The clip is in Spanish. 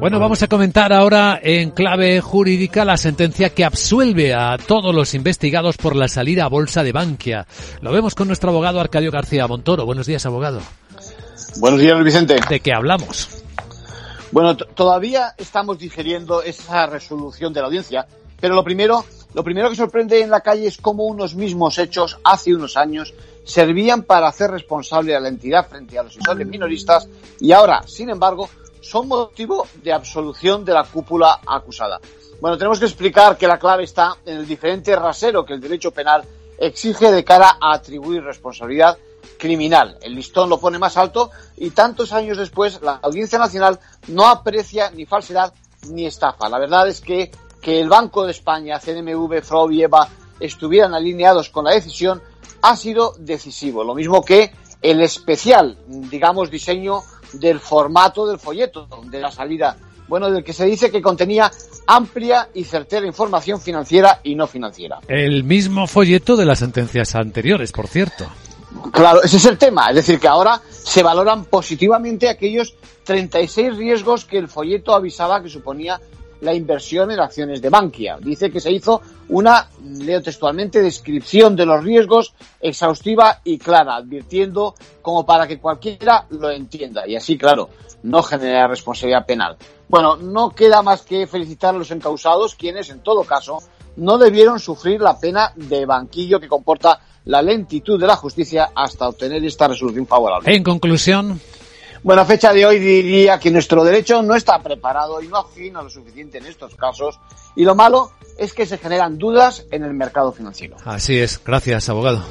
Bueno, vamos a comentar ahora en clave jurídica la sentencia que absuelve a todos los investigados por la salida a bolsa de Bankia. Lo vemos con nuestro abogado Arcadio García Montoro. Buenos días, abogado. Buenos días, Luis Vicente. ¿De qué hablamos? Bueno, todavía estamos digeriendo esa resolución de la audiencia, pero lo primero, lo primero que sorprende en la calle es cómo unos mismos hechos hace unos años servían para hacer responsable a la entidad frente a los inversores minoristas y ahora, sin embargo, son motivo de absolución de la cúpula acusada. Bueno, tenemos que explicar que la clave está en el diferente rasero que el derecho penal exige de cara a atribuir responsabilidad criminal. El listón lo pone más alto y tantos años después la Audiencia Nacional no aprecia ni falsedad ni estafa. La verdad es que que el Banco de España, CNMV, FROB y EVA estuvieran alineados con la decisión ha sido decisivo. Lo mismo que el especial, digamos, diseño del formato del folleto, de la salida, bueno, del que se dice que contenía amplia y certera información financiera y no financiera. El mismo folleto de las sentencias anteriores, por cierto. Claro, ese es el tema. Es decir, que ahora se valoran positivamente aquellos 36 riesgos que el folleto avisaba que suponía la inversión en acciones de Bankia. Dice que se hizo una, leo textualmente, descripción de los riesgos exhaustiva y clara, advirtiendo como para que cualquiera lo entienda y así, claro, no genera responsabilidad penal. Bueno, no queda más que felicitar a los encausados, quienes, en todo caso, no debieron sufrir la pena de banquillo que comporta la lentitud de la justicia hasta obtener esta resolución favorable. En conclusión, bueno, a fecha de hoy diría que nuestro derecho no está preparado y no afina lo suficiente en estos casos y lo malo es que se generan dudas en el mercado financiero. Así es. Gracias, abogado.